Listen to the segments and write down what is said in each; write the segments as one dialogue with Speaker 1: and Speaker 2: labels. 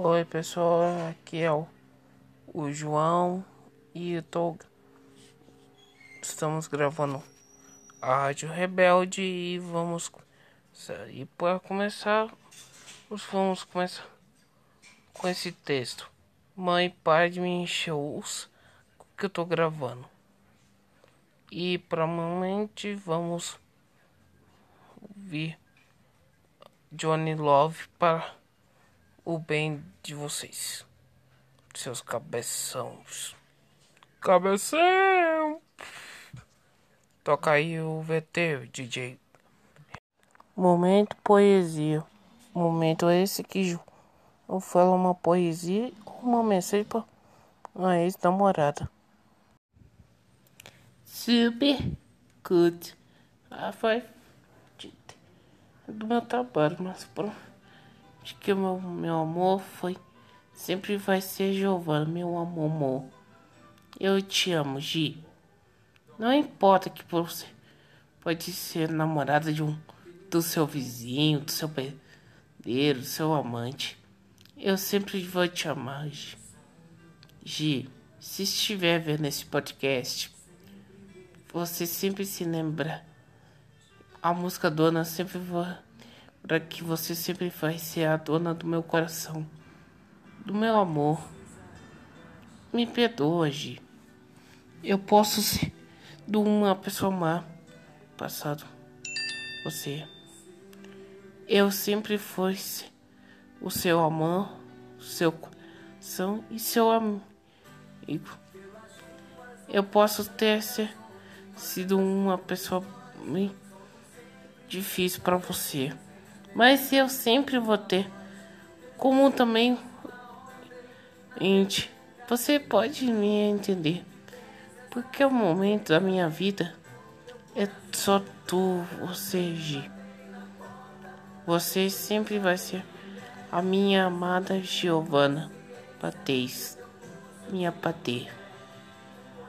Speaker 1: Oi pessoal, aqui é o, o João e eu tô, estamos gravando a Rádio Rebelde e vamos e para começar vamos começar com esse texto. Mãe, para de me encher os que eu tô gravando. E momento vamos ouvir Johnny Love para o bem de vocês, seus cabeções. Cabeção! Toca aí o VT, DJ. Momento poesia. Momento esse que eu falo uma poesia uma mensagem para a ex-namorada. Super good. Ah, foi do meu trabalho, mas pronto de que meu, meu amor foi. Sempre vai ser Giovana, meu amor, amor. Eu te amo, Gi. Não importa que você pode ser namorada de um do seu vizinho, do seu pedreiro, do seu amante. Eu sempre vou te amar, Gi. Gi, se estiver vendo esse podcast, você sempre se lembra. A música dona sempre vai para que você sempre vai ser a dona do meu coração, do meu amor. Me perdoa, Gi. Eu posso ser de uma pessoa má passado. Você. Eu sempre fui o seu amor, seu coração e seu amigo. Eu posso ter sido uma pessoa difícil para você. Mas eu sempre vou ter. Como também. Gente, você pode me entender. Porque o momento da minha vida é só tu, você, Gi. Você sempre vai ser a minha amada Giovana Patês. Minha patê.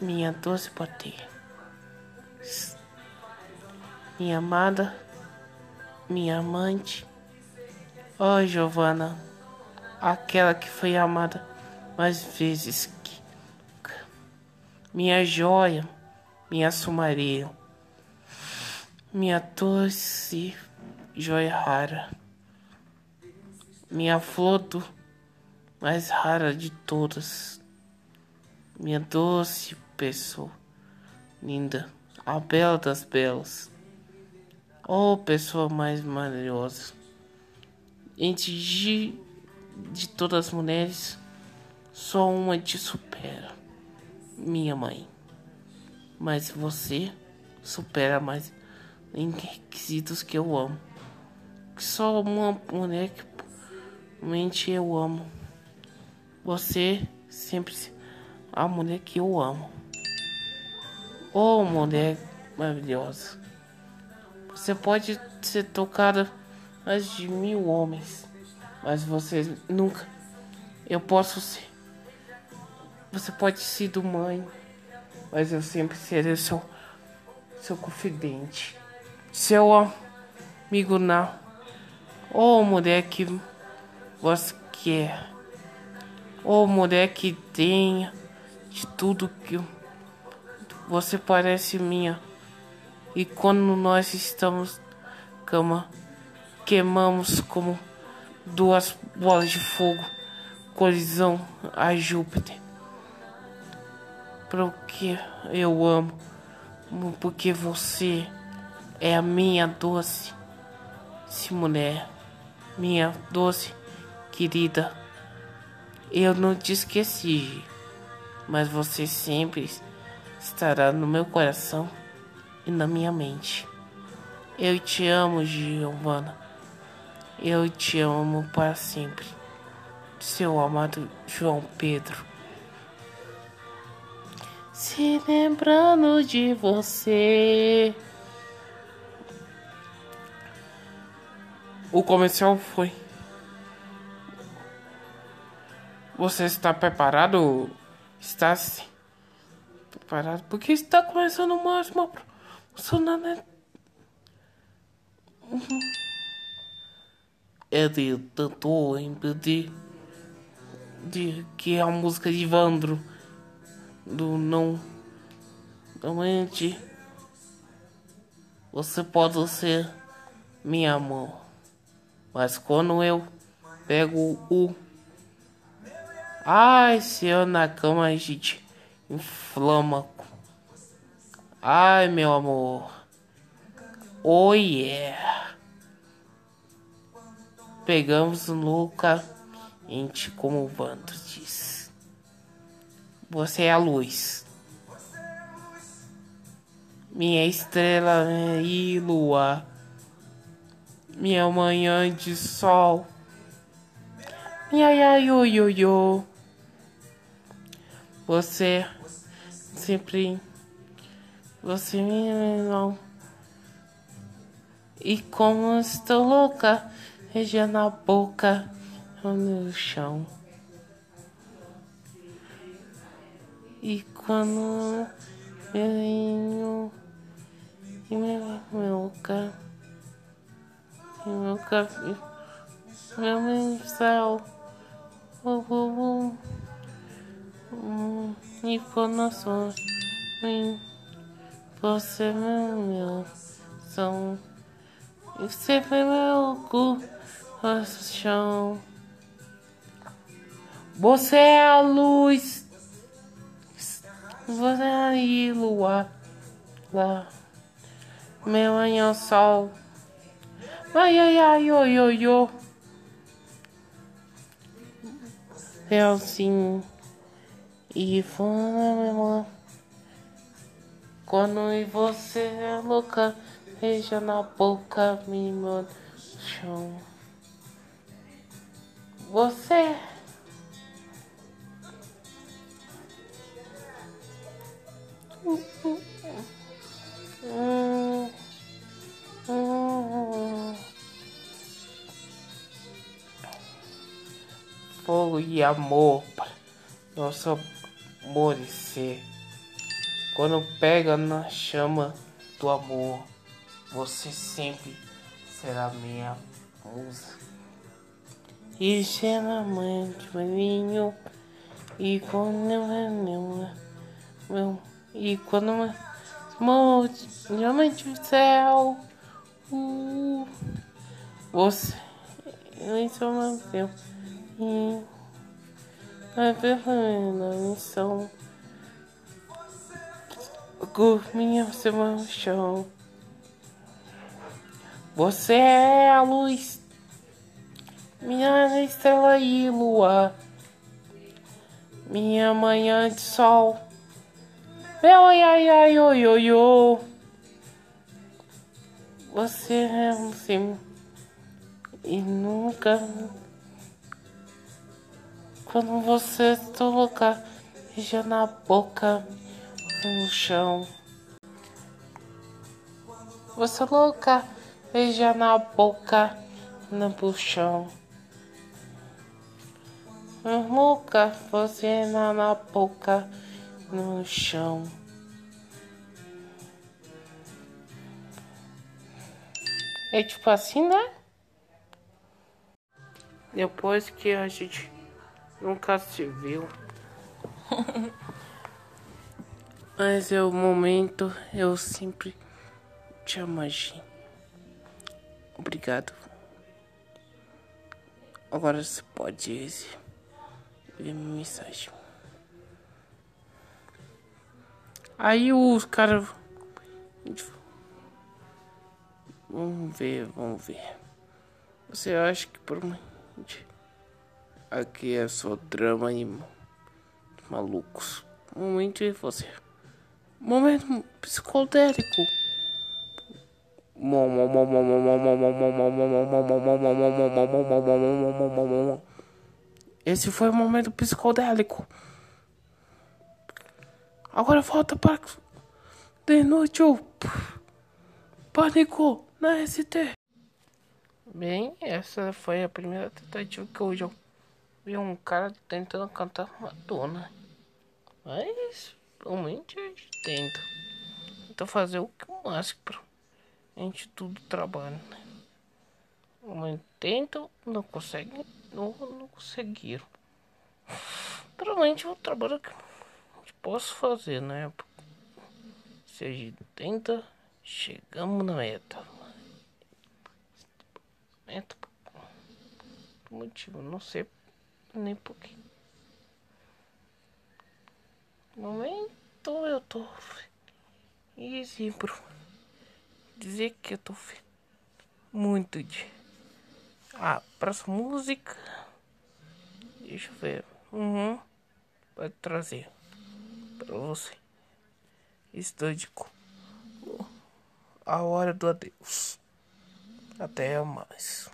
Speaker 1: Minha doce patê. Minha amada minha amante. Oh, Giovana, aquela que foi amada mais vezes que minha joia, minha sumaria, minha doce joia rara, minha flor do mais rara de todas, minha doce pessoa linda, a bela das belas. Oh, pessoa mais maravilhosa. Entre de, de todas as mulheres, só uma te supera. Minha mãe. Mas você supera mais em requisitos que eu amo. Só uma mulher que realmente eu amo. Você sempre a mulher que eu amo. Oh, mulher maravilhosa. Você pode ser tocada mais de mil homens, mas você nunca. Eu posso ser. Você pode ser do mãe, mas eu sempre serei seu, seu confidente, seu amigo na. Ou mulher que você quer, ou mulher que tenha de tudo que você parece minha. E quando nós estamos cama, queimamos como duas bolas de fogo, colisão a Júpiter. Porque eu amo, porque você é a minha doce se mulher, minha doce querida. Eu não te esqueci, mas você sempre estará no meu coração e na minha mente. Eu te amo, Giovana. Eu te amo para sempre. Seu amado João Pedro. Se lembrando de você. O comercial foi. Você está preparado? Está -se preparado? Porque está começando mais uma Sonana. De tanto impedir de que é a música de Vandro do não realmente você pode ser minha mão mas quando eu pego o ai se eu na cama a gente inflama ai meu amor oh yeah pegamos louca ente como o Vando diz. Você é a luz. Minha estrela e lua. Minha manhã de sol. Ia yo. Você sempre você me não. E como estou louca, regia na boca no chão. E quando eu venho e meu, meu carro, meu carro, meu mensal, oh, oh, e informações, você meu, meu, são, você foi meu cu, chão. Você é a luz. Você é aí, lua. Lá. Meu anjo sol. Ai, ai, ai, oi, oi, oi. É assim. E foi Quando você é louca, beija na boca, me chão. Você Fogo e amor, nosso amor e ser. Quando pega na chama do amor, você sempre será minha musa. E será de maninho, e quando eu meu, meu e quando diamante do céu, uh, você nem só nasceu e a perfeita missão. Minha você no chão. Você é a luz, minha estrela e lua, minha manhã de sol. Meu ai ai ai oi oi. Você é um sim e nunca quando você toca já na boca no chão. Você louca, beija na boca no chão. Louca, você na, na boca no chão. É tipo assim, né? Depois que a gente nunca se viu. Mas é o momento, eu sempre te amo, Obrigado. Agora você pode ver minha mensagem. Aí os caras. Vamos ver, vamos ver. Você acha que por Aqui é só drama e malucos. Momento de você. Momento psicodélico. Esse foi o momento psicodélico. Agora volta para de noite o pânico na ST. Bem, essa foi a primeira tentativa que hoje eu vi um cara tentando cantar Madonna. Mas realmente a gente tenta. Tenta fazer o que o máximo pra gente tudo trabalha, né? Mas tentam, não conseguem, não, não conseguiram. é um trabalho que posso fazer, né? Se a gente tenta, chegamos na meta. Meta por motivo, não sei nem porquê. No momento eu tô e por dizer que eu tô muito de. Ah, próxima música. Deixa eu ver. Uhum. Pode trazer para você. Estúdico. A hora do adeus. Até mais.